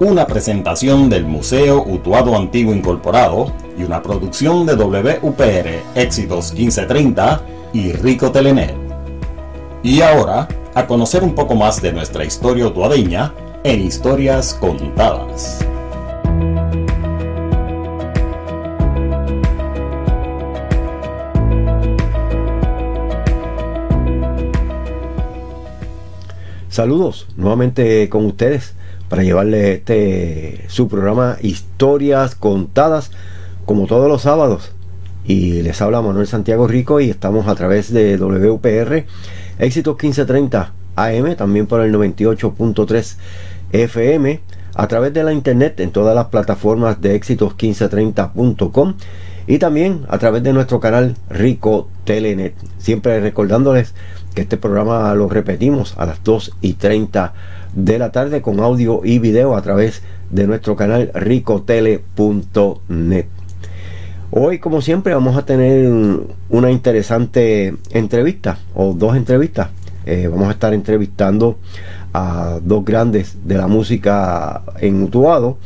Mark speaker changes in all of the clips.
Speaker 1: una presentación del Museo Utuado Antiguo Incorporado y una producción de WPR Éxitos 1530 y Rico Telenet. Y ahora, a conocer un poco más de nuestra historia utuadeña en Historias Contadas.
Speaker 2: Saludos nuevamente con ustedes para llevarle este su programa Historias Contadas como todos los sábados. Y les habla Manuel Santiago Rico y estamos a través de WPR Éxitos 1530 AM, también por el 98.3 FM, a través de la internet en todas las plataformas de éxitos1530.com y también a través de nuestro canal Rico Telenet. Siempre recordándoles este programa lo repetimos a las 2 y 30 de la tarde con audio y video a través de nuestro canal ricotele.net. Hoy, como siempre, vamos a tener una interesante entrevista o dos entrevistas. Eh, vamos a estar entrevistando a dos grandes de la música en Utuado.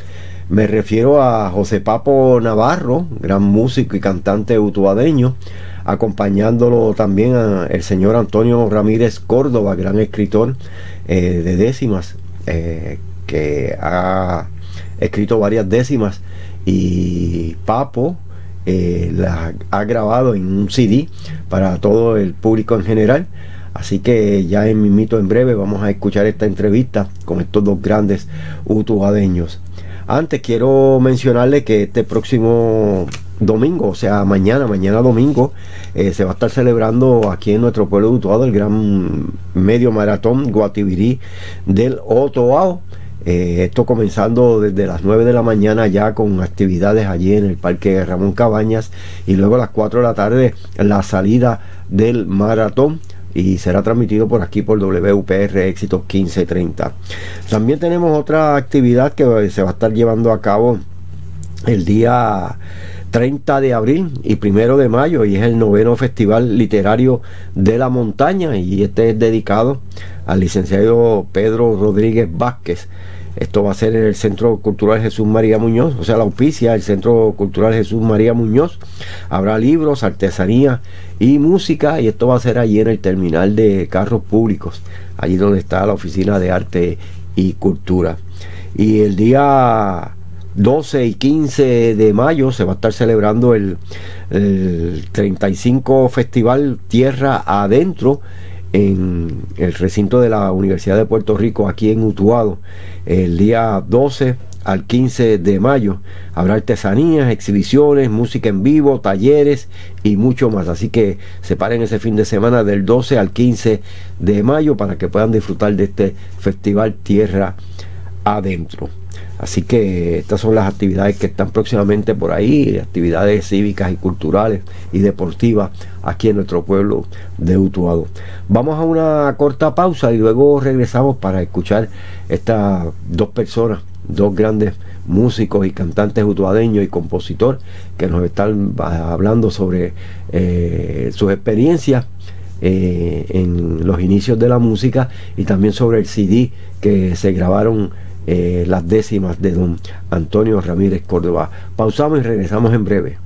Speaker 2: Me refiero a José Papo Navarro, gran músico y cantante utuadeño, acompañándolo también a el señor Antonio Ramírez Córdoba, gran escritor eh, de décimas, eh, que ha escrito varias décimas y Papo eh, la ha grabado en un CD para todo el público en general. Así que ya en mi mito en breve vamos a escuchar esta entrevista con estos dos grandes utuadeños. Antes quiero mencionarle que este próximo domingo, o sea, mañana, mañana domingo, eh, se va a estar celebrando aquí en nuestro pueblo de Utuado el gran medio maratón Guativirí del Otoao. Eh, esto comenzando desde las 9 de la mañana ya con actividades allí en el Parque Ramón Cabañas y luego a las 4 de la tarde la salida del maratón y será transmitido por aquí por WPR Éxitos 1530. También tenemos otra actividad que se va a estar llevando a cabo el día 30 de abril y primero de mayo y es el noveno Festival Literario de la Montaña y este es dedicado al licenciado Pedro Rodríguez Vázquez. Esto va a ser en el Centro Cultural Jesús María Muñoz, o sea, la auspicia, el Centro Cultural Jesús María Muñoz. Habrá libros, artesanía y música y esto va a ser allí en el terminal de carros públicos, allí donde está la Oficina de Arte y Cultura. Y el día 12 y 15 de mayo se va a estar celebrando el, 35 Festival Tierra Adentro en el recinto de la Universidad de Puerto Rico aquí en Utuado el día 12 al 15 de mayo habrá artesanías, exhibiciones, música en vivo, talleres y mucho más. Así que separen ese fin de semana del 12 al 15 de mayo para que puedan disfrutar de este festival Tierra Adentro. Así que estas son las actividades que están próximamente por ahí, actividades cívicas y culturales y deportivas aquí en nuestro pueblo de Utuado. Vamos a una corta pausa y luego regresamos para escuchar estas dos personas, dos grandes músicos y cantantes utuadeños y compositor que nos están hablando sobre eh, sus experiencias eh, en los inicios de la música y también sobre el CD que se grabaron eh, las décimas de don Antonio Ramírez Córdoba. Pausamos y regresamos en breve.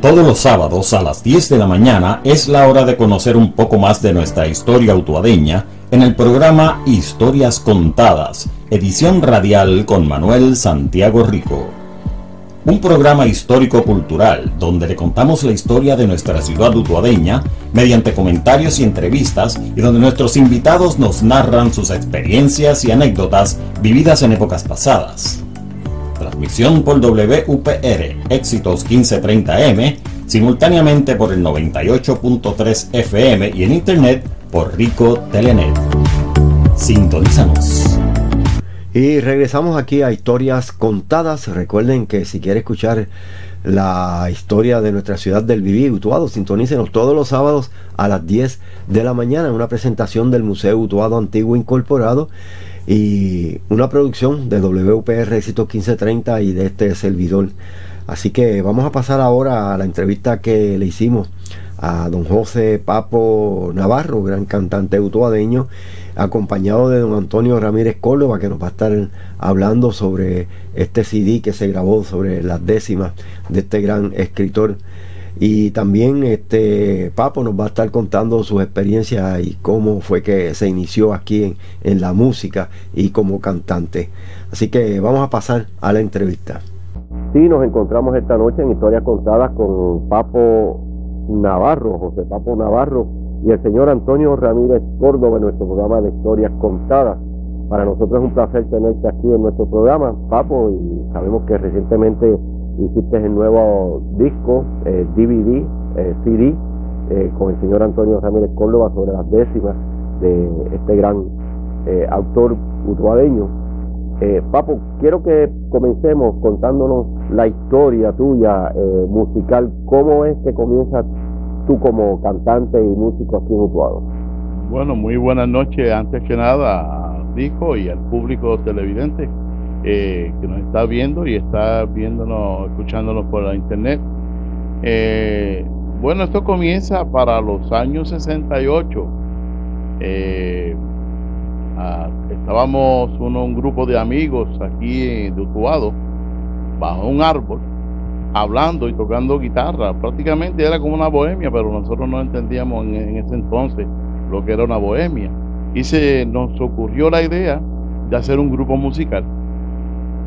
Speaker 1: Todos los sábados a las 10 de la mañana es la hora de conocer un poco más de nuestra historia autuadeña en el programa Historias Contadas, edición radial con Manuel Santiago Rico un programa histórico-cultural donde le contamos la historia de nuestra ciudad utuadeña mediante comentarios y entrevistas y donde nuestros invitados nos narran sus experiencias y anécdotas vividas en épocas pasadas. Transmisión por WPR Éxitos 1530M, simultáneamente por el 98.3 FM y en internet por Rico Telenet. Sintonízanos.
Speaker 2: Y regresamos aquí a historias contadas. Recuerden que si quiere escuchar la historia de nuestra ciudad del Viví, Utuado, sintonícenos todos los sábados a las 10 de la mañana en una presentación del Museo Utuado Antiguo Incorporado y una producción de WPR Éxito 1530 y de este servidor. Así que vamos a pasar ahora a la entrevista que le hicimos a don José Papo Navarro, gran cantante utuadeño, acompañado de don Antonio Ramírez Córdoba, que nos va a estar hablando sobre este CD que se grabó sobre las décimas de este gran escritor. Y también este Papo nos va a estar contando sus experiencias y cómo fue que se inició aquí en, en la música y como cantante. Así que vamos a pasar a la entrevista. Sí, nos encontramos esta noche en Historias Contadas con Papo Navarro, José Papo Navarro y el señor Antonio Ramírez Córdoba en nuestro programa de Historias Contadas. Para nosotros es un placer tenerte aquí en nuestro programa, Papo, y sabemos que recientemente hiciste el nuevo disco, DVD, eh, CD, eh, eh, con el señor Antonio Ramírez Córdoba sobre las décimas de este gran autor utuadeño. Papo, quiero que comencemos contándonos la historia tuya eh, musical, ¿cómo es que comienzas tú como cantante y músico aquí en Utuado?
Speaker 3: Bueno, muy buenas noches antes que nada a Rico y al público televidente eh, que nos está viendo y está viéndonos, escuchándonos por la internet. Eh, bueno, esto comienza para los años 68. estábamos uno, un grupo de amigos aquí de Utuado bajo un árbol, hablando y tocando guitarra. Prácticamente era como una bohemia, pero nosotros no entendíamos en, ese entonces lo que era una bohemia. Y se nos ocurrió la idea de hacer un grupo musical.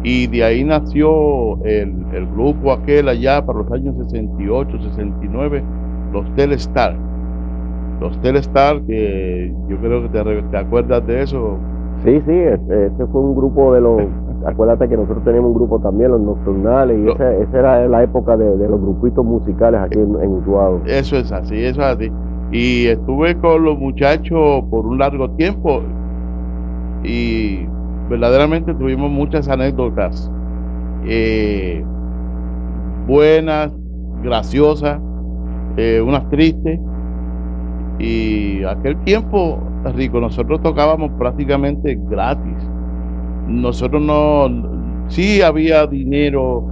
Speaker 3: Y de ahí nació el, grupo aquel allá para los años 68, 69, los Telestar. Los Telestar, que yo creo que te, te acuerdas de eso.
Speaker 2: Sí, sí, este fue un grupo de los acuérdate que nosotros tenemos un grupo también, los nocturnales, y esa, era la época de, los grupitos musicales aquí en, en Utuado.
Speaker 3: Eso es así, eso es así. Y estuve con los muchachos por un largo tiempo y verdaderamente tuvimos muchas anécdotas eh, buenas, graciosas, eh, unas tristes. Y aquel tiempo, Rico, nosotros tocábamos prácticamente gratis nosotros no, sí había dinero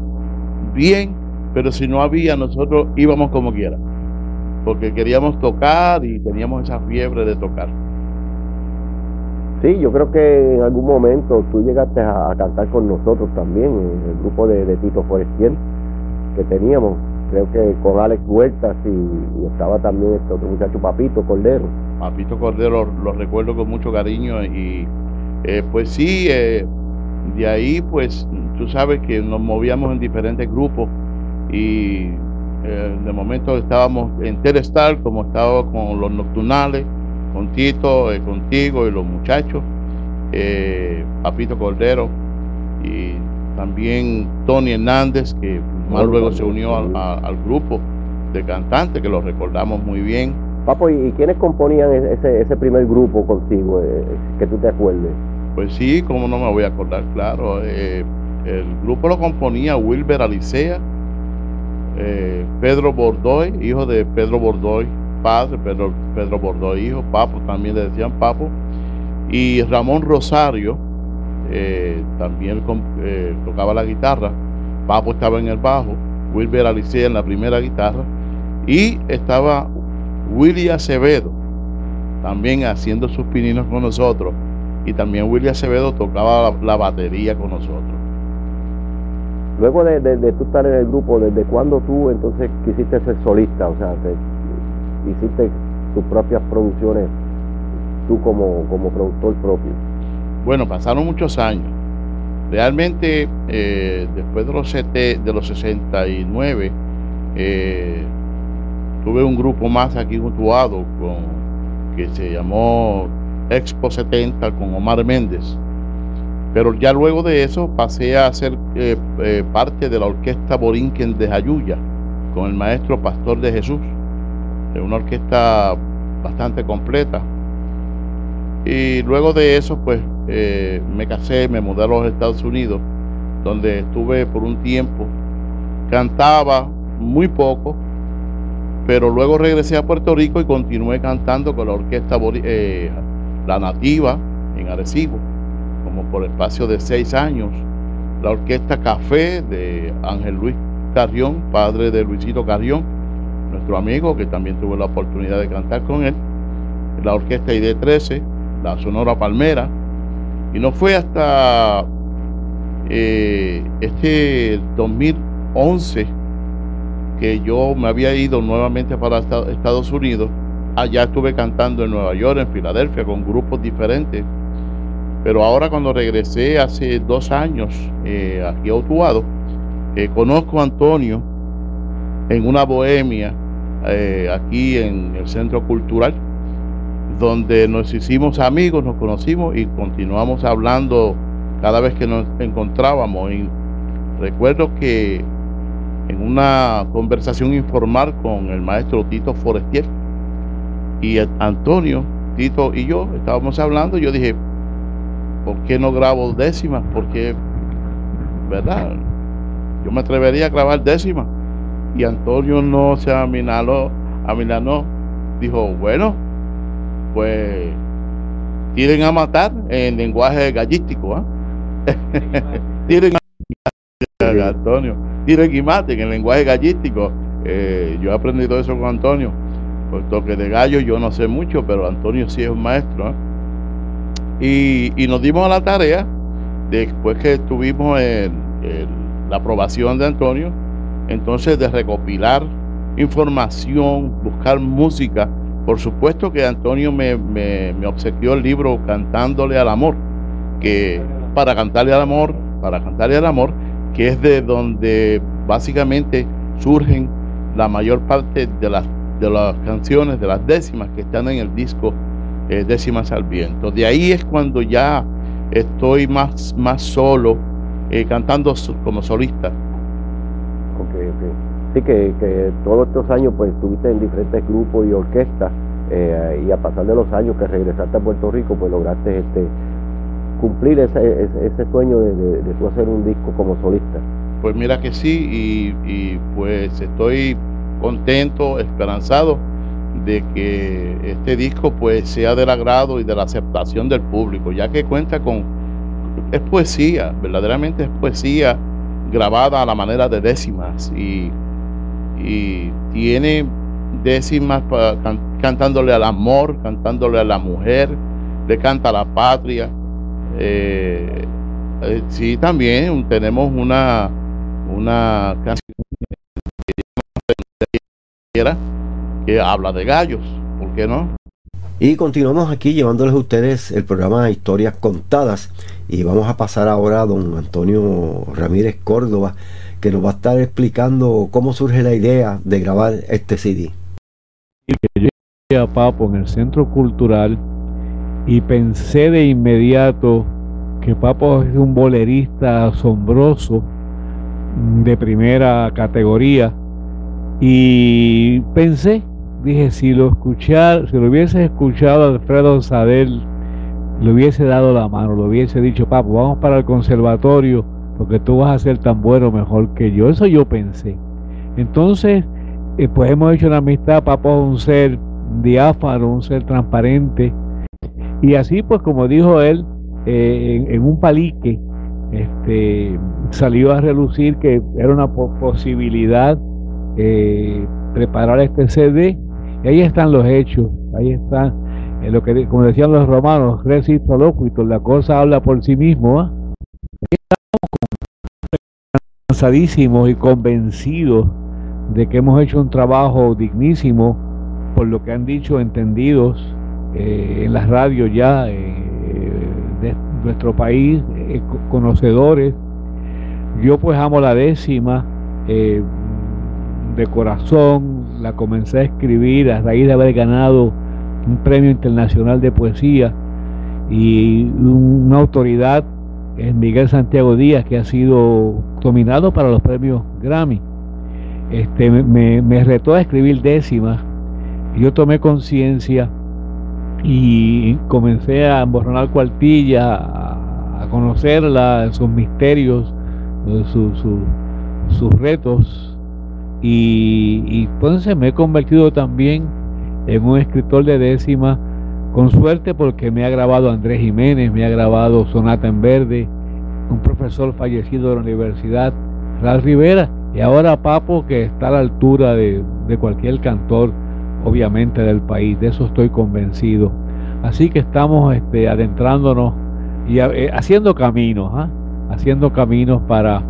Speaker 3: bien, pero si no había, nosotros íbamos como quiera, porque queríamos tocar y teníamos esa fiebre de tocar.
Speaker 2: Sí, yo creo que en algún momento tú llegaste a, cantar con nosotros también, en el grupo de, Tito Forestier que teníamos, creo que con Alex Huertas y, estaba también este otro muchacho Papito Cordero.
Speaker 3: Papito Cordero lo recuerdo con mucho cariño y eh, pues sí, eh, de ahí pues tú sabes que nos movíamos en diferentes grupos y eh, de momento estábamos en Telestar como estaba con los nocturnales, con Tito, contigo y los muchachos, Papito Cordero y también Tony Hernández que más luego se unió al, grupo de cantantes que lo recordamos muy bien.
Speaker 2: Papo, ¿y quiénes componían ese, ese primer grupo contigo, que tú te acuerdes?
Speaker 3: Pues sí, como no me voy a acordar, claro. Eh, el grupo lo componía Wilber Alicea, eh, Pedro Bordoy, hijo de Pedro Bordoy, padre, Pedro, Pedro Bordoy, hijo, Papo, también le decían Papo, y Ramón Rosario, eh, también tocaba la guitarra, Papo estaba en el bajo, Wilber Alicea en la primera guitarra, y estaba Willy Acevedo, también haciendo sus pininos con nosotros y también William Acevedo tocaba la, batería con nosotros.
Speaker 2: Luego de, de, tú estar en el grupo, ¿desde cuándo tú entonces quisiste ser solista? O sea, hiciste tus propias producciones tú como, como productor propio.
Speaker 3: Bueno, pasaron muchos años. Realmente, eh, después de los, de los 69, eh, tuve un grupo más aquí juntuado con, que se llamó Expo 70 con Omar Méndez. Pero ya luego de eso pasé a ser eh, eh, parte de la orquesta Borinquen de Jayuya con el maestro Pastor de Jesús, una orquesta bastante completa. Y luego de eso, pues eh, me casé, me mudé a los Estados Unidos, donde estuve por un tiempo. Cantaba muy poco, pero luego regresé a Puerto Rico y continué cantando con la orquesta eh, La Nativa en Arecibo, como por espacio de seis años. La orquesta Café de Ángel Luis Carrión, padre de Luisito Carrión, nuestro amigo, que también tuve la oportunidad de cantar con él. La orquesta ID13, la Sonora Palmera. Y no fue hasta eh, este 2011 que yo me había ido nuevamente para Estados Unidos. Allá estuve cantando en Nueva York, en Filadelfia, con grupos diferentes. Pero ahora cuando regresé hace dos años eh, aquí a Utuado, eh, conozco a Antonio en una bohemia eh, aquí en el Centro Cultural, donde nos hicimos amigos, nos conocimos y continuamos hablando cada vez que nos encontrábamos. Recuerdo que en una conversación informal con el maestro Tito Forestier y Antonio, Tito y yo estábamos hablando, yo dije, ¿por qué no grabo décimas? Porque, ¿verdad? Yo me atrevería a grabar décimas. Y Antonio no se aminaló, aminanó. Dijo, bueno, pues tienen a matar en lenguaje gallístico. ¿ah? tiren a Antonio tiren y maten en lenguaje gallístico. Eh, yo he aprendido eso con Antonio. Por toque de gallo yo no sé mucho, pero Antonio sí es un maestro. ¿ah? Y, y, nos dimos a la tarea, después que tuvimos la aprobación de Antonio, entonces de recopilar información, buscar música. Por supuesto que Antonio me, me, me obsequió el libro Cantándole al Amor, que para cantarle al amor, para cantarle al amor, que es de donde básicamente surgen la mayor parte de las, de las canciones, de las décimas que están en el disco eh, Décimas al Viento. De ahí es cuando ya estoy más, más solo, eh, cantando como solista.
Speaker 2: Ok, ok. Sí, que, que, todos estos años pues estuviste en diferentes grupos y orquestas eh, y a pasar de los años que regresaste a Puerto Rico pues lograste este cumplir ese, ese, sueño de, de, hacer un disco como solista.
Speaker 3: Pues mira que sí, y, y pues estoy contento, esperanzado de que este disco pues sea del agrado y de la aceptación del público, ya que cuenta con es poesía, verdaderamente es poesía grabada a la manera de décimas y, y tiene décimas cantándole al amor, cantándole a la mujer, le canta a la patria, eh, eh, sí, también tenemos una, una canción que habla de gallos, ¿por qué no?
Speaker 2: Y continuamos aquí llevándoles a ustedes el programa Historias Contadas y vamos a pasar ahora a don Antonio Ramírez Córdoba que nos va a estar explicando cómo surge la idea de grabar este CD.
Speaker 4: a Papo en el Centro Cultural y pensé de inmediato que Papo es un bolerista asombroso de primera categoría y pensé, dije, si lo escuchar, si lo hubiese escuchado Alfredo Sadel, le hubiese dado la mano, le hubiese dicho, Papo, vamos para el conservatorio, porque tú vas a ser tan bueno mejor que yo. Eso yo pensé. Entonces, eh, pues hemos hecho una amistad, Papo es un ser diáfano, un ser transparente, y así, pues como dijo él, eh, en, un palique, este, salió a relucir que era una posibilidad eh, preparar este CD. Y ahí están los hechos, ahí están, eh, lo que, como decían los romanos, recito locuito, la cosa habla por sí mismo. ¿ah? Estamos cansadísimos y convencidos de que hemos hecho un trabajo dignísimo por lo que han dicho entendidos eh, en las radios ya eh, de nuestro país, eh, conocedores. Yo pues amo la décima de corazón, la comencé a escribir a raíz de haber ganado un premio internacional de poesía y una autoridad es Miguel Santiago Díaz que ha sido dominado para los premios Grammy. Este, me, retó a escribir décimas yo tomé conciencia y comencé a emborronar cuartilla, a, conocerla, sus misterios, sus retos y, y entonces me he convertido también en un escritor de décima con suerte porque me ha grabado Andrés Jiménez, me ha grabado Sonata en Verde, un profesor fallecido de la universidad, Ralph Rivera, y ahora Papo que está a la altura de, cualquier cantor, obviamente del país, de eso estoy convencido. Así que estamos este, adentrándonos y eh, haciendo caminos, ¿ah? haciendo caminos para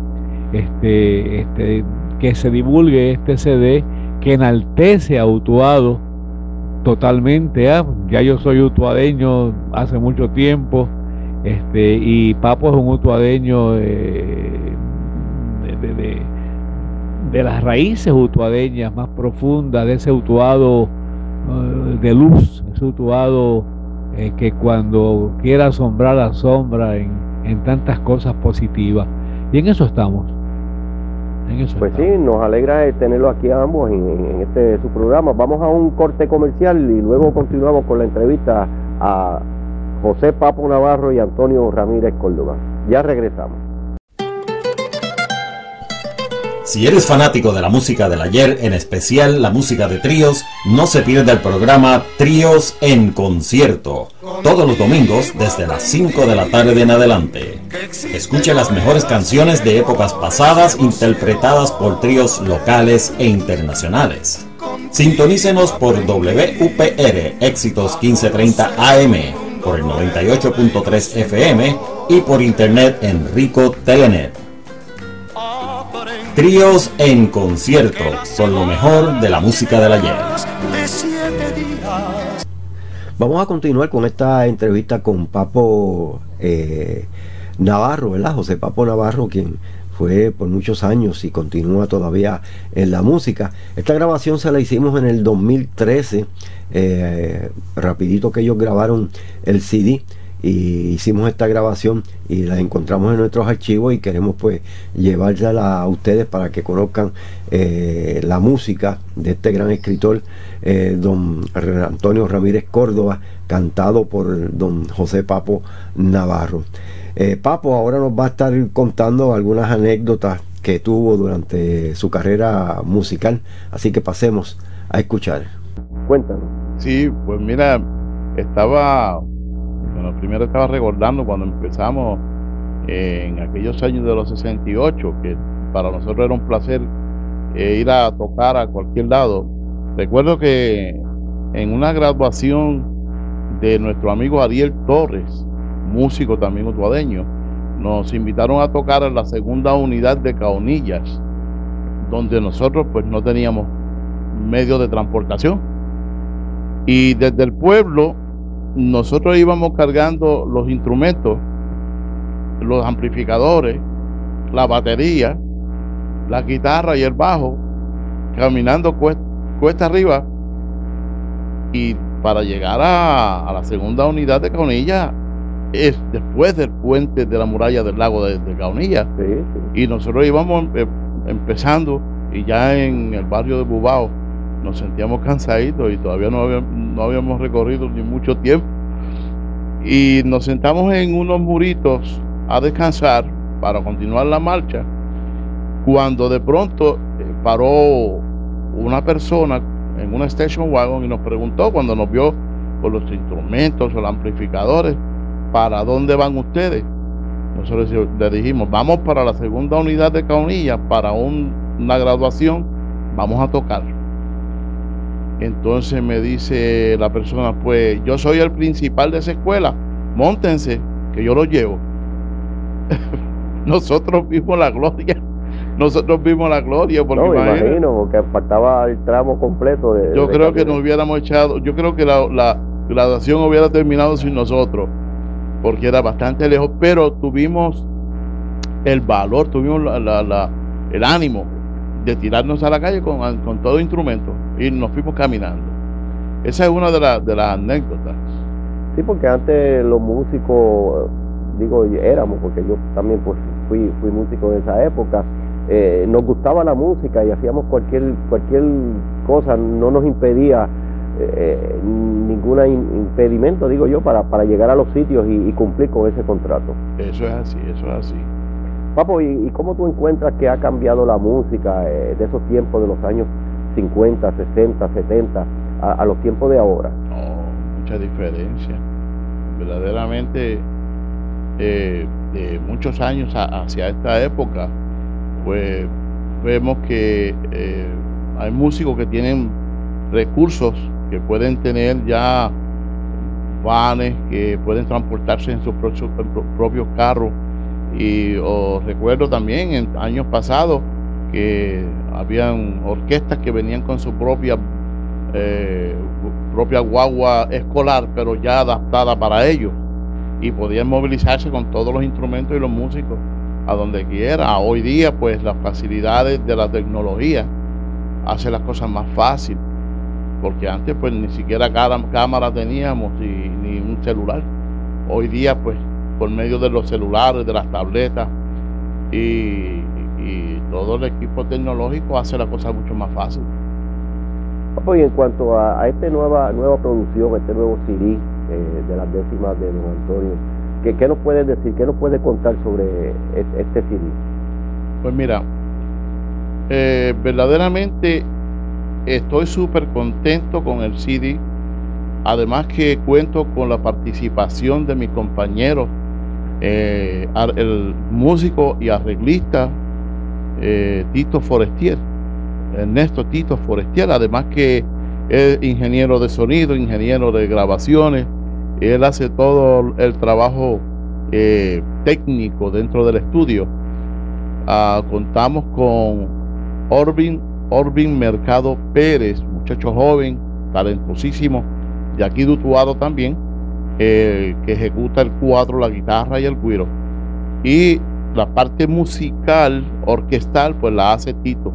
Speaker 4: este, este, que se divulgue este CD que enaltece a Utuado totalmente. ¿ah? Ya yo soy utuadeño hace mucho tiempo este, y Papo es un utuadeño eh, de, de, las raíces utuadeñas más profundas, de ese utuado eh, de luz, ese utuado eh, que cuando quiera asombrar asombra en, en tantas cosas positivas. Y en eso estamos
Speaker 2: pues sí, nos alegra tenerlo aquí a ambos en, este su programa. Vamos a un corte comercial y luego continuamos con la entrevista a José Papo Navarro y Antonio Ramírez Córdoba. Ya regresamos.
Speaker 1: Si eres fanático de la música del ayer, en especial la música de tríos, no se pierda el programa Tríos en Concierto, todos los domingos desde las 5 de la tarde en adelante. Escuche las mejores canciones de épocas pasadas interpretadas por tríos locales e internacionales. Sintonícenos por WUPR Éxitos 1530 AM, por el 98.3 FM y por internet en Rico Telenet. Tríos en concierto son lo mejor de la música del ayer.
Speaker 2: Vamos a continuar con esta entrevista con Papo eh, Navarro, ¿verdad? José Papo Navarro, quien fue por muchos años y continúa todavía en la música. Esta grabación se la hicimos en el 2013, eh, rapidito que ellos grabaron el CD y hicimos esta grabación y la encontramos en nuestros archivos y queremos pues llevársela a ustedes para que conozcan eh, la música de este gran escritor eh, don Antonio Ramírez Córdoba cantado por don José Papo Navarro. Eh, Papo ahora nos va a estar contando algunas anécdotas que tuvo durante su carrera musical así que pasemos a escuchar. Cuéntanos
Speaker 3: sí pues mira estaba primero estaba recordando cuando empezamos en aquellos años de los 68, que para nosotros era un placer eh, ir a tocar a cualquier lado. Recuerdo que en una graduación de nuestro amigo Ariel Torres, músico también utuadeño, nos invitaron a tocar en la segunda unidad de Caonillas, donde nosotros pues no teníamos medios de transportación. Y desde el pueblo nosotros íbamos cargando los instrumentos, los amplificadores, la batería, la guitarra y el bajo, caminando cuesta, arriba. Y para llegar a, la segunda unidad de Caunilla, es después del puente de la muralla del lago de, Caunilla. Y nosotros íbamos em, empezando y ya en el barrio de Bubao nos sentíamos cansaditos y todavía no habíamos, no habíamos recorrido ni mucho tiempo. Y nos sentamos en unos muritos a descansar para continuar la marcha, cuando de pronto eh, paró una persona en una station wagon y nos preguntó cuando nos vio con los instrumentos los amplificadores, ¿para dónde van ustedes? Nosotros le dijimos, vamos para la segunda unidad de Caunilla para una graduación, vamos a tocar. Entonces me dice la persona, pues yo soy el principal de esa escuela, montense, que yo lo llevo. Nosotros vimos la gloria. Nosotros vimos la gloria porque
Speaker 2: no, imagino que faltaba el tramo completo de
Speaker 3: Yo creo que nos hubiéramos echado, yo creo que la, graduación hubiera terminado sin nosotros, porque era bastante lejos, pero tuvimos el valor, tuvimos la, el ánimo de tirarnos a la calle con, con todo instrumento y nos fuimos caminando. Esa es una de, de las anécdotas.
Speaker 2: Sí, porque antes los músicos, digo, éramos, porque yo también pues fui, fui músico de esa época, eh, nos gustaba la música y hacíamos cualquier, cualquier cosa, no nos impedía eh, ningún impedimento, digo yo, para, para llegar a los sitios y, cumplir con ese contrato.
Speaker 3: Eso es así, eso es así.
Speaker 2: Papo, ¿y, cómo tú encuentras que ha cambiado la música eh, de esos tiempos de los años 50, 60, 70 a, los tiempos de ahora?
Speaker 3: Oh, mucha diferencia. Verdaderamente, eh, de muchos años hacia esta época, pues vemos que hay músicos que tienen recursos que pueden tener ya vanes, que pueden transportarse en sus propios, carros. Y recuerdo también en años pasados que habían orquestas que venían con su propia eh, propia guagua escolar, pero ya adaptada para ellos. Y podían movilizarse con todos los instrumentos y los músicos a donde quiera. Hoy día, pues las facilidades de la tecnología hacen las cosas más fáciles porque antes pues ni siquiera cámara teníamos ni un celular. Hoy día pues por medio de los celulares, de las tabletas y, todo el equipo tecnológico hace la cosa mucho más fácil.
Speaker 2: Pues en cuanto a, esta nueva, nueva producción, este nuevo CD eh, de las décimas de Don Antonio, ¿qué, ¿qué, nos puedes decir? ¿Qué nos puedes contar sobre este CD?
Speaker 3: Pues mira, eh, verdaderamente Estoy súper contento con el CD. Además que cuento con la participación de mi compañero, eh, el músico y arreglista eh, Tito Forestier, Ernesto Tito Forestier, además que es ingeniero de sonido, ingeniero de grabaciones, él hace todo el trabajo eh, técnico dentro del estudio. Ah, contamos con Orvin Orvin Mercado Pérez, muchacho joven, talentosísimo, de aquí de también, que ejecuta el cuatro, la guitarra y el cuiro. Y la parte musical, orquestal, pues la hace Tito,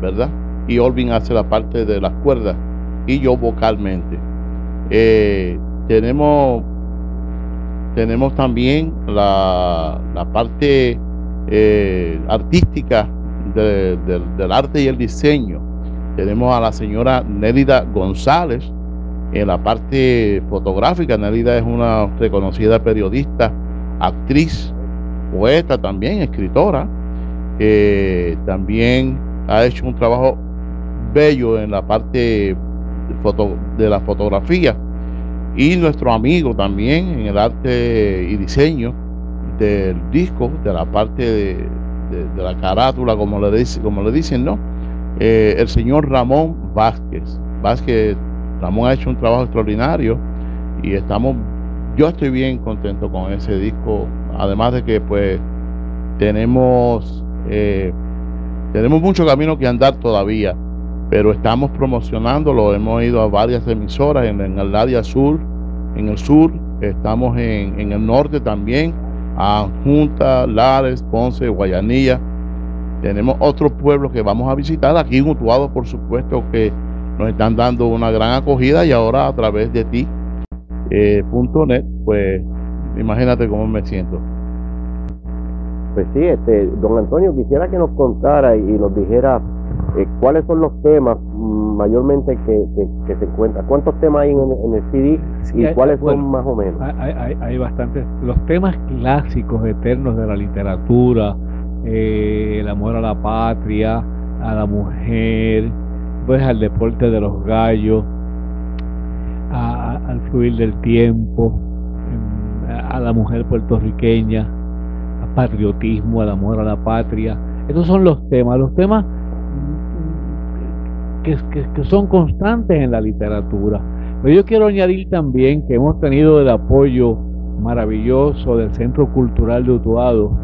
Speaker 3: ¿verdad? Y Orvin hace la parte de las cuerdas y yo vocalmente. Eh, tenemos, tenemos también la, parte eh, artística del arte y el diseño. Tenemos a la señora Nélida González en la parte fotográfica. Nélida es una reconocida periodista, actriz, poeta también, escritora. también ha hecho un trabajo bello en la parte foto, de la fotografía. Y nuestro amigo también en el arte y diseño del disco, de la parte de, de, la carátula, como le, dice, como le dicen, ¿no? Eh, el señor Ramón Vázquez. Vázquez, Ramón ha hecho un trabajo extraordinario y estamos, yo estoy bien contento con ese disco, además de que pues tenemos, eh, tenemos mucho camino que andar todavía, pero estamos promocionándolo, hemos ido a varias emisoras en, el área sur, en el sur, estamos en, en el norte también, a Junta, Lares, Ponce, Guayanilla. Tenemos otros pueblos que vamos a visitar. Aquí en por supuesto, que nos están dando una gran acogida y ahora a través de ti, eh, .net, pues imagínate cómo me siento.
Speaker 2: Pues sí, este, don Antonio, quisiera que nos contara y nos dijera eh, cuáles son los temas mayormente que, se encuentran. ¿Cuántos temas hay en, el CD y cuáles son más o menos?
Speaker 4: Hay, hay, bastantes. Los temas clásicos eternos de la literatura, eh, el amor a la patria, a la mujer, pues al deporte de los gallos, al fluir del tiempo, a la mujer puertorriqueña, al patriotismo, al amor a la patria. Esos son los temas. Los temas que, son constantes en la literatura. Pero yo quiero añadir también que hemos tenido el apoyo maravilloso del Centro Cultural de Utuado,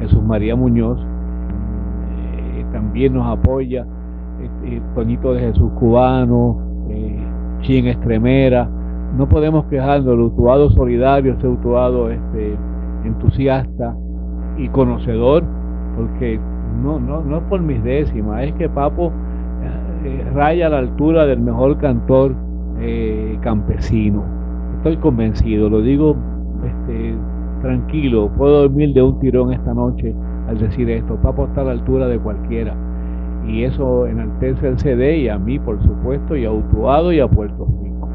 Speaker 4: Jesús María Muñoz, eh, también nos apoya eh, Toñito de Jesús Cubano, eh, Chin Estremera, no podemos quejarnos, el Utuado solidario, ese Utuado este, entusiasta y conocedor, porque no, no, no es por mis décimas, es que Papo raya a la altura del mejor cantor eh, campesino. Estoy convencido, lo digo este, tranquilo, puedo dormir de un tirón esta noche al decir esto. Papo está a la altura de cualquiera. Y eso enaltece el CD y a mí, por supuesto, y a Utuado y a Puerto Rico.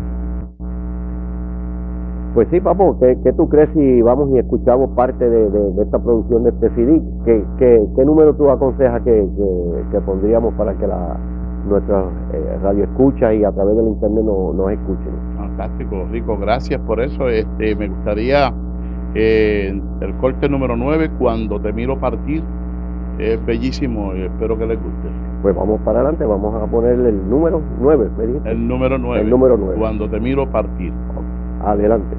Speaker 2: Pues sí, Papo, ¿qué, tú crees si vamos y escuchamos parte de, esta producción de este CD? ¿Qué, qué, número tú aconsejas que, pondríamos para que la, nuestra eh, radio escucha y a través del internet nos escuchen?
Speaker 3: Fantástico, Rico, gracias por eso. Este, me gustaría eh, el corte número 9, Cuando te miro partir, es bellísimo y espero que les guste.
Speaker 2: Pues vamos para adelante, vamos a ponerle el número 9,
Speaker 3: El número 9.
Speaker 2: El número 9.
Speaker 3: Cuando te miro partir.
Speaker 2: Adelante.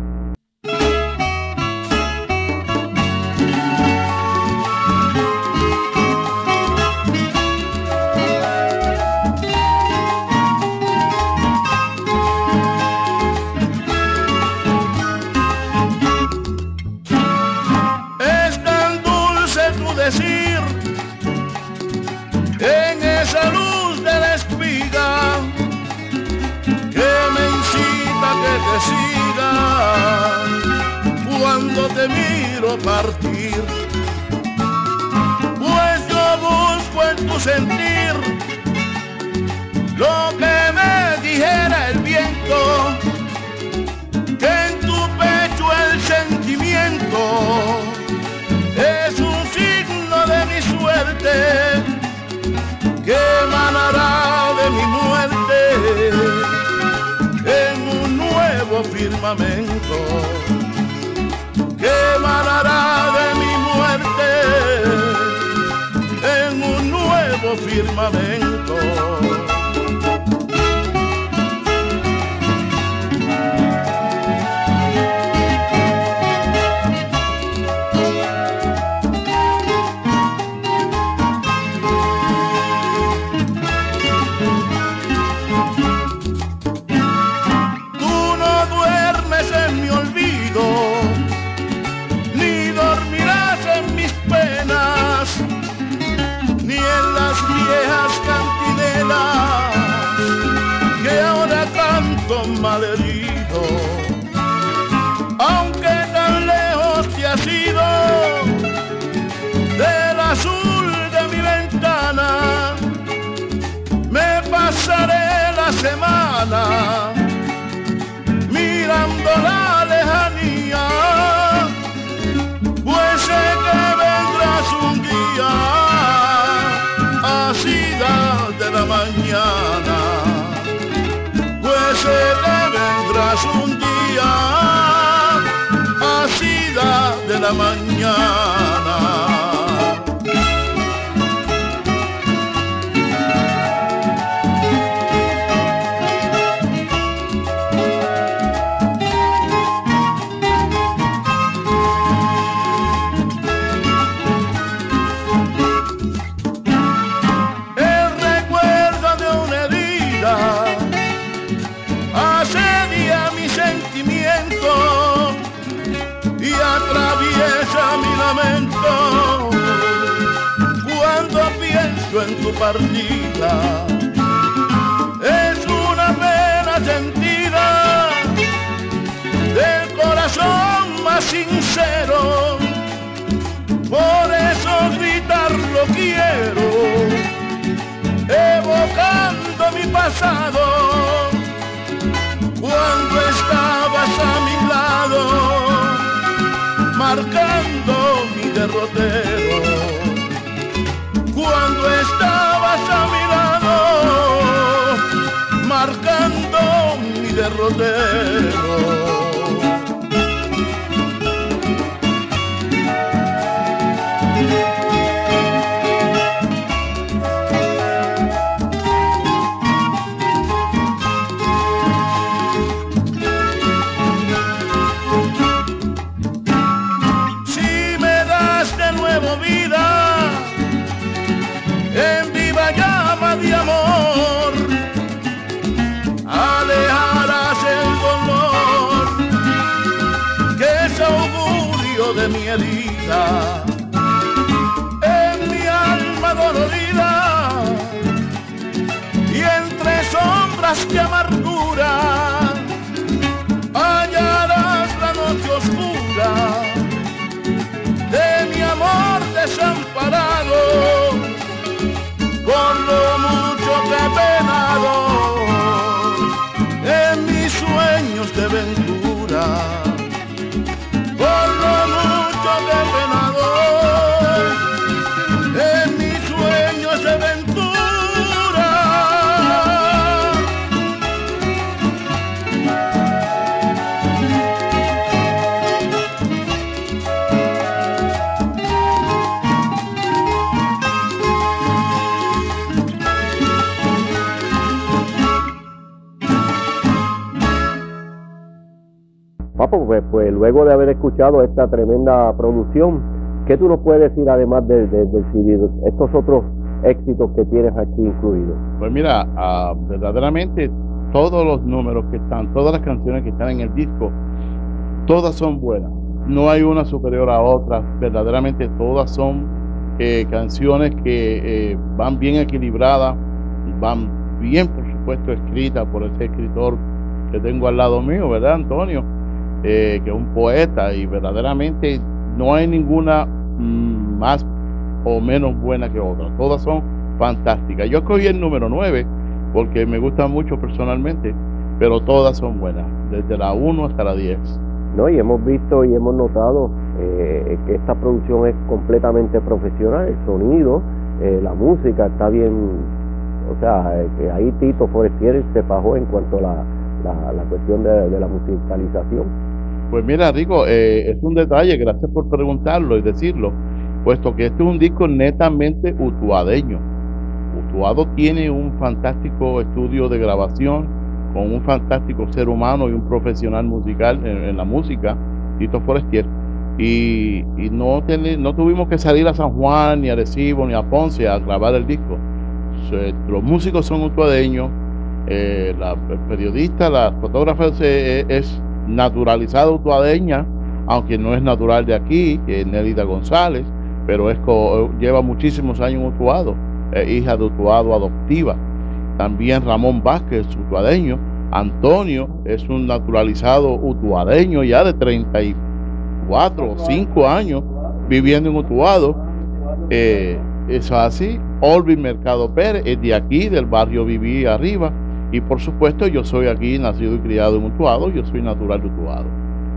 Speaker 5: Mirando la lejanía, pues sé que vendrás un día, así de la mañana, pues sé que vendrás un día, así de la mañana. Es una pena sentida del corazón más sincero. Por eso gritarlo quiero, evocando mi pasado. Cuando estabas a mi lado, marcando mi derrotero cuando estabas a mi lado, marcando mi derrotero. En mi alma dolorida y entre sombras de amargura
Speaker 6: Pues, luego de haber escuchado esta tremenda producción, ¿qué tú nos puedes decir además del CD, estos otros éxitos que tienes aquí incluidos?
Speaker 3: Pues mira, ah, verdaderamente todos los números que están, todas las canciones que están en el disco, todas son buenas. No hay una superior a otra, verdaderamente todas son eh, canciones que eh, van bien equilibradas, van bien, por supuesto, escritas por ese escritor que tengo al lado mío, ¿verdad, Antonio? Eh, que un poeta y verdaderamente no hay ninguna mm, más o menos buena que otra. Todas son fantásticas. Yo escogí el número 9 porque me gusta mucho personalmente, pero todas son buenas, desde la 1 hasta la 10.
Speaker 6: No, y hemos visto y hemos notado eh, que esta producción es completamente profesional, el sonido, eh, la música está bien, o sea, que ahí Tito Forestier se bajó en cuanto a la, la, cuestión de, la musicalización.
Speaker 3: Pues mira, Rico, eh, es un detalle, gracias por preguntarlo y decirlo, puesto que este es un disco netamente utuadeño. Utuado tiene un fantástico estudio de grabación con un fantástico ser humano y un profesional musical en, la música, Tito Forestier, y, no, tuvimos que salir a San Juan, ni a Recibo, ni a Ponce a grabar el disco. Los músicos son utuadeños, eh, la periodista, la fotógrafa es, naturalizada utuadeña, aunque no es natural de aquí, que es Nelida González, pero es lleva muchísimos años utuado, hija de utuado adoptiva. También Ramón Vázquez, utuadeño. Antonio es un naturalizado utuadeño ya de 34 o 5 años viviendo en Utuado. Eh, eso así. Olvin Mercado Pérez es de aquí, del barrio Viví arriba. Y por supuesto yo soy aquí nacido y criado en Utuado, yo soy natural de Utuado.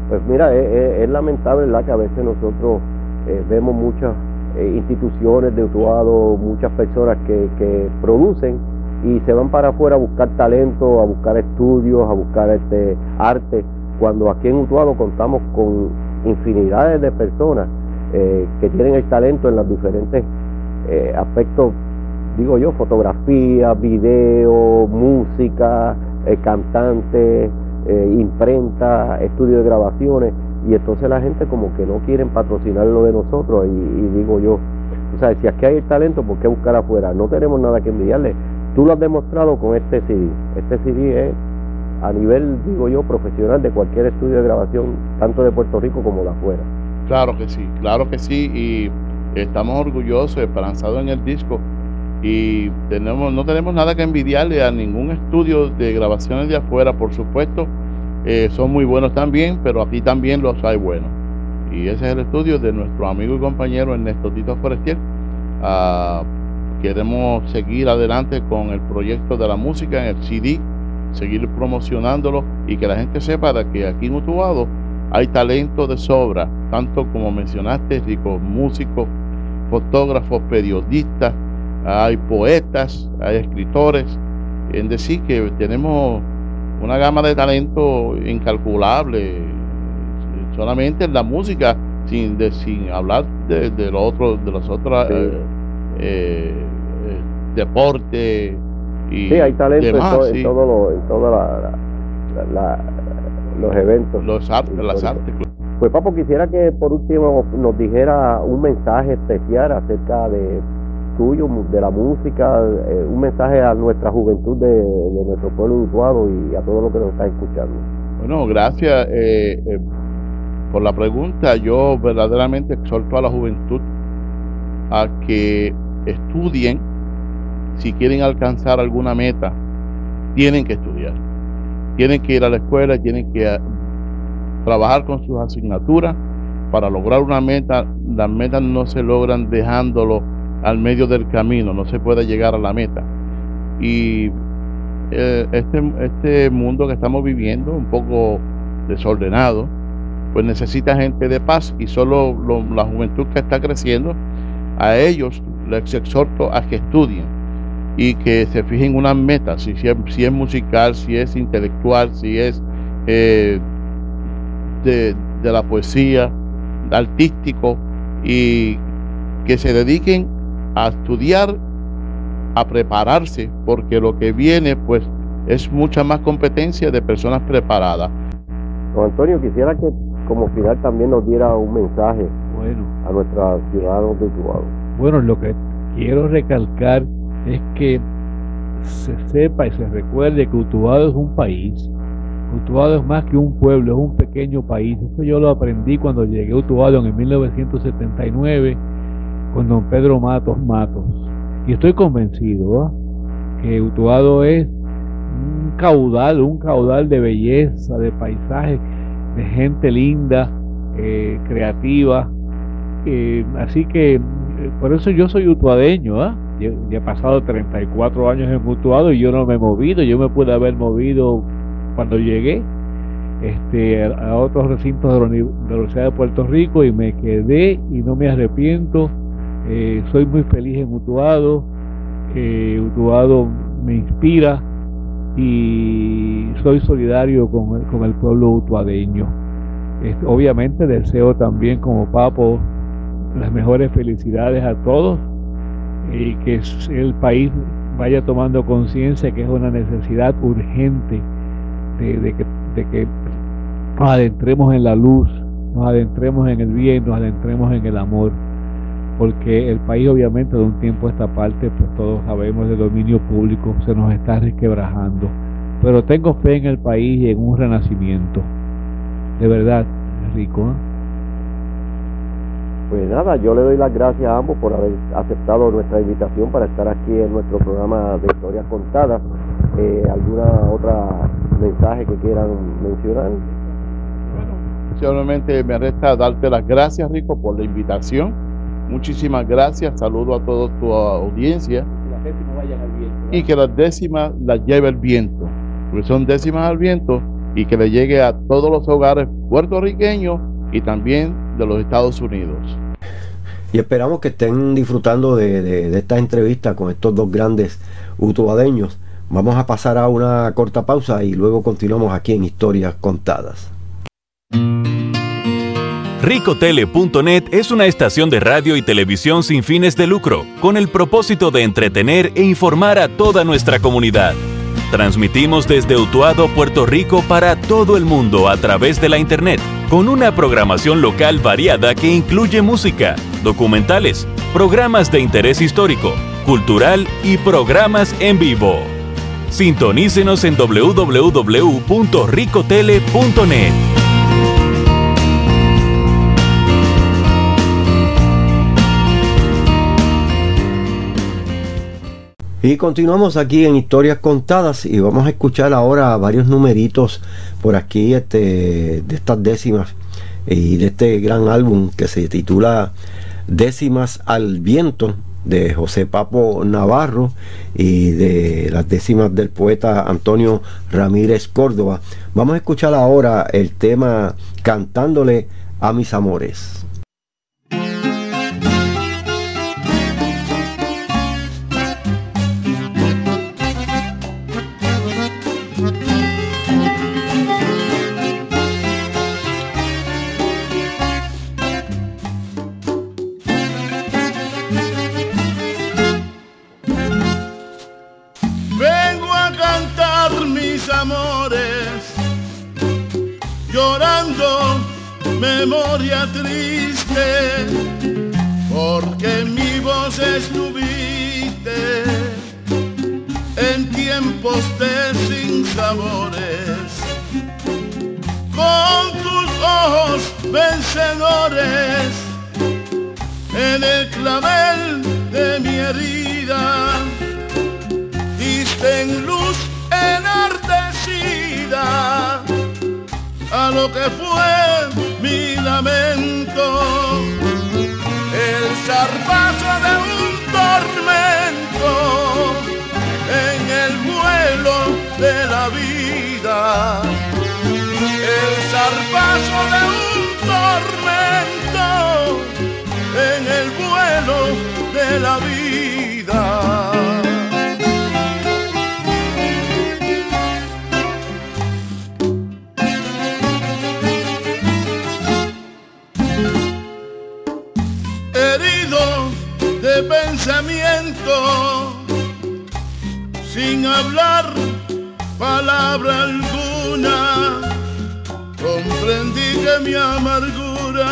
Speaker 6: Pues mira, es, lamentable ¿verdad? que a veces nosotros eh, vemos muchas eh, instituciones de Utuado, muchas personas que, que, producen y se van para afuera a buscar talento, a buscar estudios, a buscar este arte, cuando aquí en Utuado contamos con infinidades de personas eh, que tienen el talento en los diferentes aspectos digo yo, fotografía, video, música, eh, cantante, eh, imprenta, estudio de grabaciones, y entonces la gente como que no quieren patrocinar lo de nosotros, y, digo yo, o sea, si aquí hay talento, ¿por qué buscar afuera? No tenemos nada que envidiarle. Tú lo has demostrado con este CD. Este CD es a nivel, digo yo, profesional de cualquier estudio de grabación, tanto de Puerto Rico como de afuera.
Speaker 3: Claro que sí, claro que sí, y estamos orgullosos, esperanzados en el disco y tenemos, no tenemos nada que envidiarle a ningún estudio de grabaciones de afuera, por supuesto, eh, son muy buenos también, pero aquí también los hay buenos. Y ese es el estudio de nuestro amigo y compañero Ernesto Tito Forestier. Ah, queremos seguir adelante con el proyecto de la música en el CD, seguir promocionándolo y que la gente sepa de que aquí en Utuado hay talento de sobra, tanto como mencionaste, ricos músicos, fotógrafos, periodistas, hay poetas, hay escritores, en decir que tenemos una gama de talento incalculable, solamente en la música, sin, sin hablar de, de, lo otro, de los otros eh, eh, deportes
Speaker 6: y sí, hay talento en, todo, en, todos los eventos.
Speaker 3: Los artes, las artes.
Speaker 6: Pues Papo, quisiera que por último nos dijera un mensaje especial acerca de tuyo, de la música, eh, un mensaje a nuestra juventud de, nuestro pueblo Utuado y a todos los que nos están escuchando.
Speaker 3: Bueno, gracias eh, eh, por la pregunta. Yo verdaderamente exhorto a la juventud a que estudien, si quieren alcanzar alguna meta, tienen que estudiar. Tienen que ir a la escuela, tienen que trabajar con sus asignaturas para lograr una meta. Las metas no se logran dejándolo al medio del camino, no se puede llegar a la meta. Y eh, este, este mundo que estamos viviendo, un poco desordenado, pues necesita gente de paz y solo la juventud que está creciendo, a ellos les exhorto a que estudien y que se fijen unas metas, si, si, es, musical, si es intelectual, si es eh, de, de la poesía, artístico, y que se dediquen a estudiar, a prepararse, porque lo que viene pues es mucha más competencia de personas preparadas.
Speaker 2: Don Antonio, quisiera que como final también nos diera un mensaje
Speaker 4: Bueno,
Speaker 2: a nuestros ciudadanos de Utuado.
Speaker 4: bueno, lo que quiero recalcar es que se sepa y se recuerde que Utuado es un país. Utuado es más que un pueblo, es un pequeño país. Eso yo lo aprendí cuando llegué a Utuado en 1979 con don Pedro Matos Matos. Y estoy convencido ¿ah? que Utuado es un caudal, un caudal de belleza, de paisaje, de gente linda, eh, creativa. Eh, así que eh, por eso yo soy utuadeño, ¿ah? Yo- he pasado 34 años en Utuado y yo no me he movido, yo me pude haber movido cuando llegué este, a, a otros recintos de la Universidad de Puerto Rico y me quedé y no me arrepiento. Eh, soy muy feliz en Utuado, Utuado me inspira y soy solidario con el, pueblo utuadeño. Obviamente deseo también como papo las mejores felicidades a todos y que el país vaya tomando conciencia que es una necesidad urgente de, de que, de que nos adentremos en la luz, nos adentremos en el bien, nos adentremos en el amor, porque el país obviamente de un tiempo a esta parte, pues todos sabemos, de dominio público se nos está resquebrajando, pero tengo fe en el país y en un renacimiento, de verdad, rico. ¿eh?
Speaker 2: Pues nada, yo le doy las gracias a ambos por haber aceptado nuestra invitación para estar aquí en nuestro programa de historias contadas. Eh, ¿Alguna otra mensaje que quieran mencionar?
Speaker 3: Solamente me resta darte las gracias, Rico, por la invitación. Muchísimas gracias. Saludo a toda tu audiencia y que las décimas las lleve el viento, porque son décimas al viento y que le llegue a todos los hogares puertorriqueños y también de los Estados Unidos.
Speaker 2: Y esperamos que estén disfrutando de, de, de esta entrevista con estos dos grandes utuadeños. Vamos a pasar a una corta pausa y luego continuamos aquí en Historias Contadas.
Speaker 7: Ricotele.net es una estación de radio y televisión sin fines de lucro, con el propósito de entretener e informar a toda nuestra comunidad. Transmitimos desde Utuado, Puerto Rico para todo el mundo a través de la Internet, con una programación local variada que incluye música, documentales, programas de interés histórico, cultural y programas en vivo. Sintonícenos en www.ricotele.net.
Speaker 2: Y continuamos aquí en Historias Contadas y vamos a escuchar ahora varios numeritos por aquí este, de estas décimas y de este gran álbum que se titula Décimas al Viento de José Papo Navarro y de las décimas del poeta Antonio Ramírez Córdoba. Vamos a escuchar ahora el tema Cantándole a mis amores.
Speaker 5: Llorando memoria triste, porque mi voz estuviste en tiempos de sinsabores. Con tus ojos vencedores, en el clavel de mi herida lo que fue mi lamento, el zarpazo de un tormento en el vuelo de la vida, el zarpazo de un tormento en el vuelo de la vida. Hablar palabra alguna, comprendí que mi amargura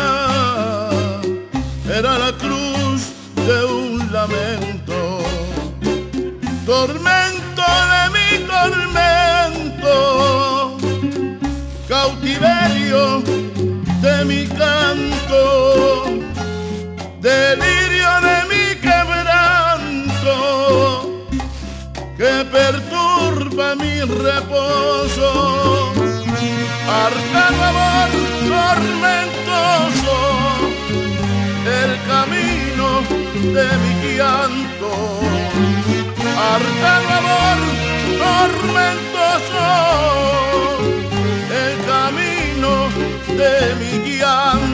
Speaker 5: era la cruz de un lamento, tormento de mi tormento, cautiverio de mi canto, delirio reposo arcano amor tormentoso, el camino de mi llanto. Arcano amor tormentoso, el camino de mi llanto.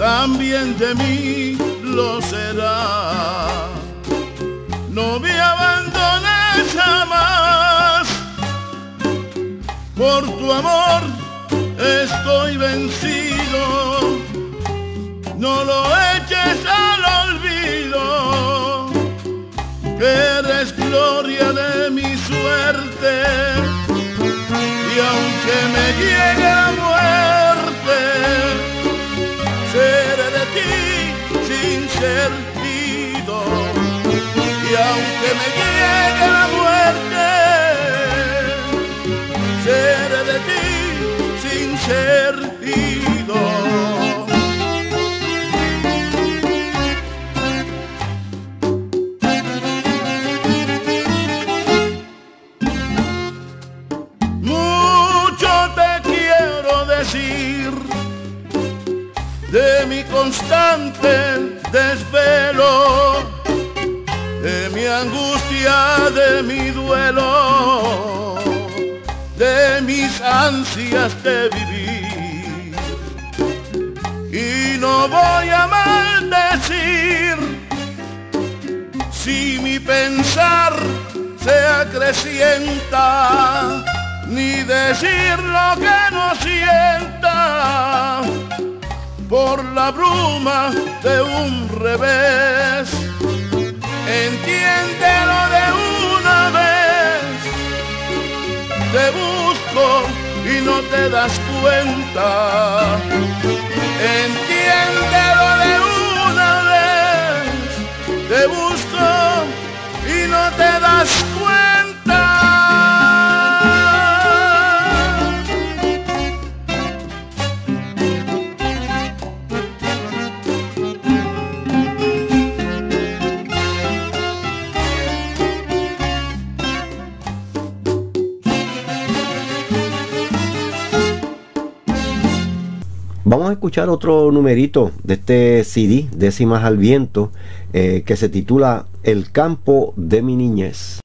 Speaker 5: También de mí lo será. No me abandones jamás, por tu amor estoy vencido no lo eches al olvido, eres gloria de mi suerte. Y aunque me llegue sentido. Y aunque me angustia, de mi duelo, de mis ansias de vivir. Y no voy a maldecir si mi pensar se acrecienta, ni decir lo que no sienta por la bruma de un revés. Entiéndelo de una vez, te busco y no te das cuenta. Entiéndelo
Speaker 2: Vamos a escuchar otro numerito de este CD, Décimas al Viento, eh, que se titula El campo de mi niñez.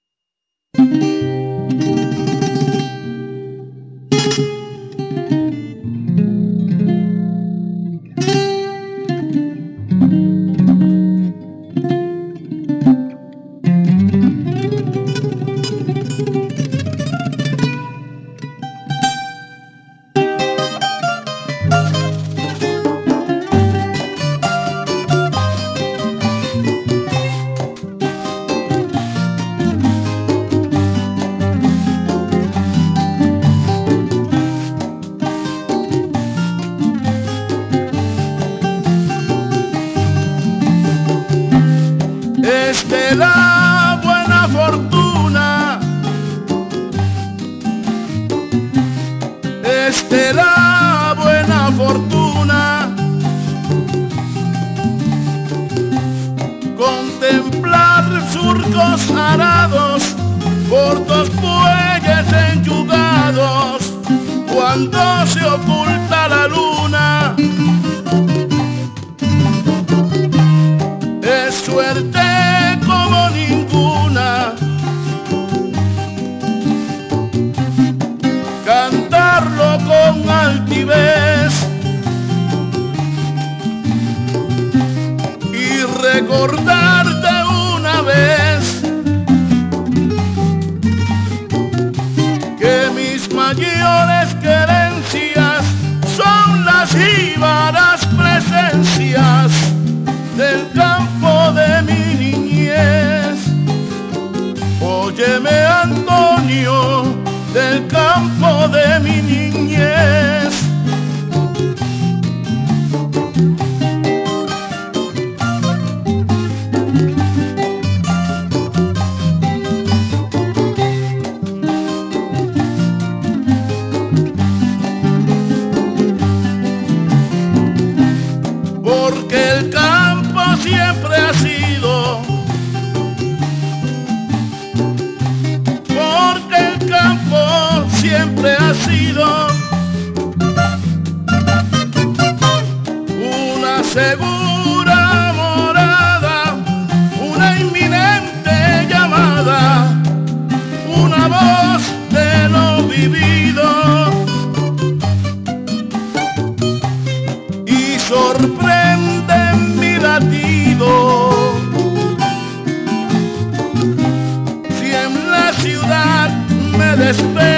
Speaker 5: Cuando se del campo me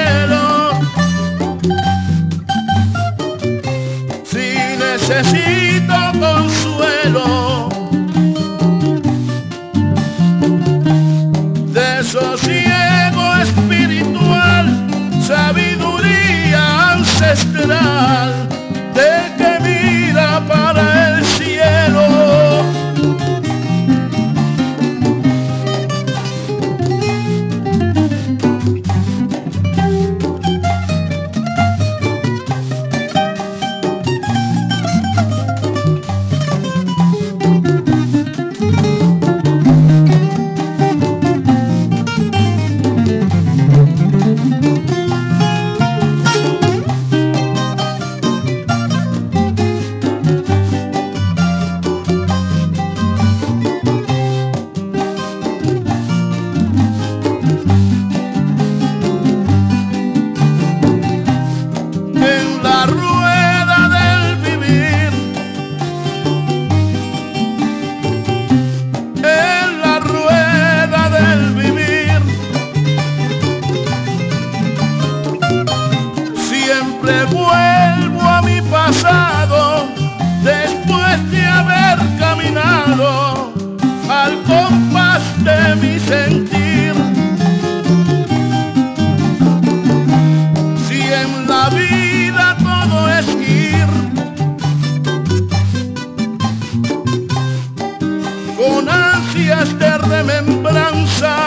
Speaker 5: con ansias de remembranza,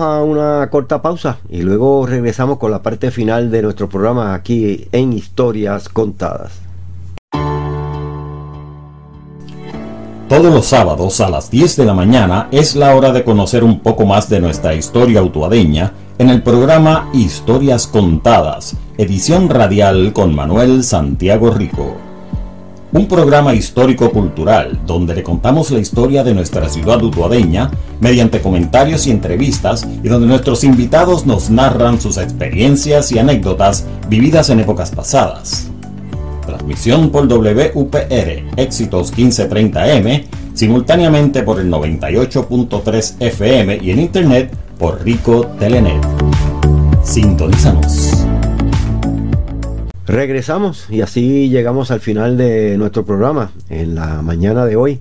Speaker 2: vamos a una corta pausa y luego regresamos con la parte final de nuestro programa aquí en Historias Contadas.
Speaker 1: Todos los sábados a las 10 de la mañana es la hora de conocer un poco más de nuestra historia utuadeña en el programa Historias Contadas, edición radial con Manuel Santiago Rico. Un programa histórico-cultural donde le contamos la historia de nuestra ciudad utuadeña mediante comentarios y entrevistas y donde nuestros invitados nos narran sus experiencias y anécdotas vividas en épocas pasadas. Transmisión por WPR Éxitos 1530M, simultáneamente por el 98.3 FM y en internet por Rico Telenet. Sintonízanos.
Speaker 2: Regresamos y así llegamos al final de nuestro programa en la mañana de hoy,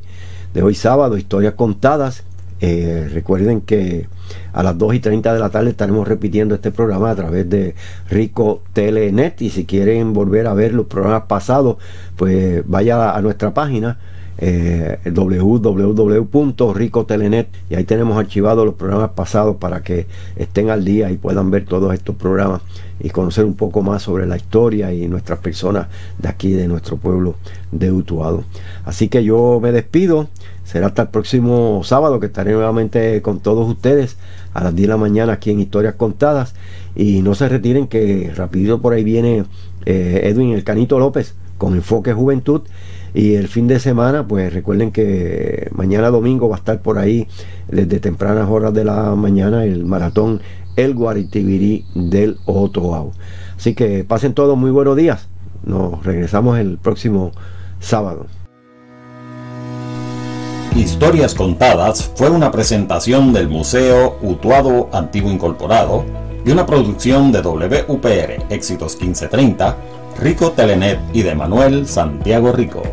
Speaker 2: de hoy sábado, historias contadas. Eh, recuerden que a las 2 y 30 de la tarde estaremos repitiendo este programa a través de Rico Telenet y si quieren volver a ver los programas pasados, pues vaya a nuestra página eh, www.ricotelenet y ahí tenemos archivados los programas pasados para que estén al día y puedan ver todos estos programas y conocer un poco más sobre la historia y nuestras personas de aquí, de nuestro pueblo de Utuado. Así que yo me despido. Será hasta el próximo sábado que estaré nuevamente con todos ustedes a las 10 de la mañana aquí en Historias Contadas. Y no se retiren que rapidito por ahí viene eh, Edwin El Canito López con Enfoque Juventud. Y el fin de semana, pues recuerden que mañana domingo va a estar por ahí desde tempranas horas de la mañana el maratón El Guaritibirí del Otoao. Así que pasen todos muy buenos días. Nos regresamos el próximo sábado.
Speaker 1: Historias Contadas fue una presentación del Museo Utuado Antiguo Incorporado y una producción de WPR Éxitos 1530, Rico Telenet y de Manuel Santiago Rico.